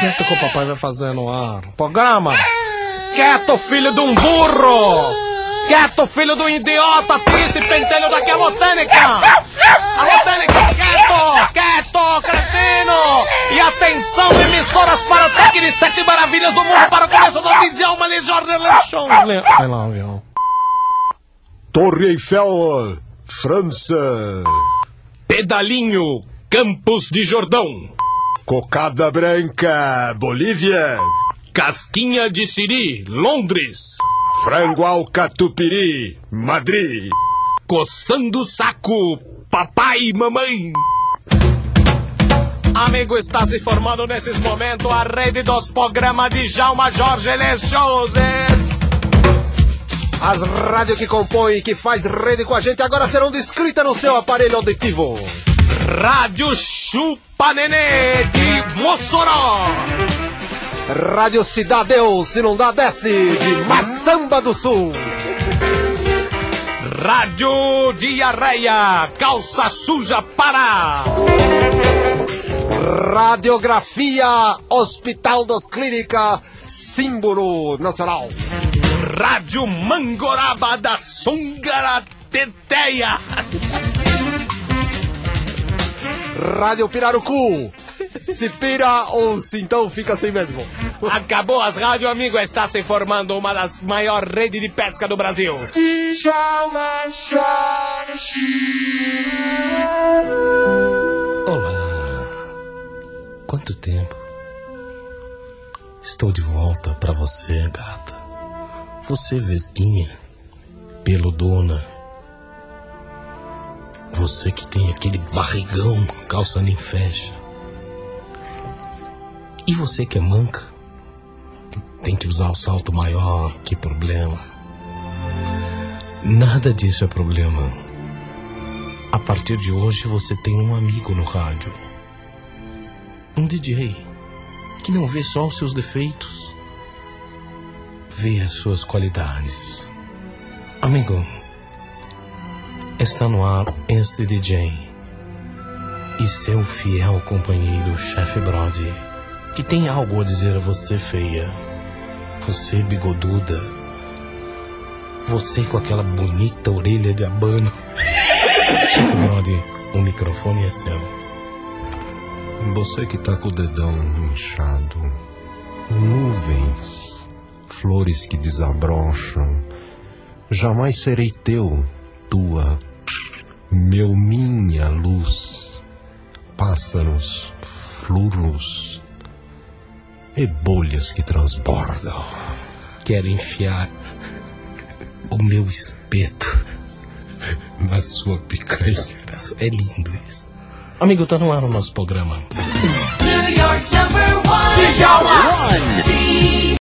Quieto que o papai vai fazer no ar. Programa! Quieto, filho de um burro! Quieto, filho de um idiota! Tira esse pentelho daqui, alô, Tênica! Alô, Tênica, quieto! Quieto, cretino! E atenção, emissoras para o toque de sete maravilhas do mundo para o começo do Visão Manejor de Lechon! Vai lá, avião. Torre Eiffel, França. Pedalinho, Campos de Jordão. Cocada Branca, Bolívia. Casquinha de Siri, Londres. Frango ao catupiry, Madrid. Coçando o saco, papai e mamãe. Amigo, está se formando nesses momentos a rede dos programas de Jalma Jorge Lechoses. As rádios que compõem e que faz rede com a gente agora serão descritas no seu aparelho auditivo. Rádio Chupa Nenê de Mossoró. Rádio Cidadeu, se não dá, desce, de Maçamba do Sul. Rádio Diarreia, Calça Suja Pará. Radiografia, Hospital das Clínicas, símbolo nacional. Rádio Mangoraba da Sungara Teteia. Rádio Pirarucu, se pira ou se então fica assim mesmo. Acabou as rádios, amigo. Está se formando uma das maiores redes de pesca do Brasil. Olá. Quanto tempo? Estou de volta pra você, gata. Você vesguinha, peludona. Você que tem aquele barrigão, calça nem fecha. E você que é manca, tem que usar o salto maior, que problema. Nada disso é problema. A partir de hoje você tem um amigo no rádio. Um DJ que não vê só os seus defeitos, vê as suas qualidades. Amigo, está no ar este DJ e seu fiel companheiro, chefe Brody, que tem algo a dizer a você, feia. Você bigoduda. Você com aquela bonita orelha de abano. Chefe Brody, o microfone é seu. Você que tá com o dedão inchado. Nuvens, flores que desabrocham. Jamais serei teu, tua, meu, minha luz. Pássaros, fluros e bolhas que transbordam. Quero enfiar o meu espeto Na sua picanha. É lindo isso. Amigo, tá no ar o nosso programa. New York's number one. Djalma!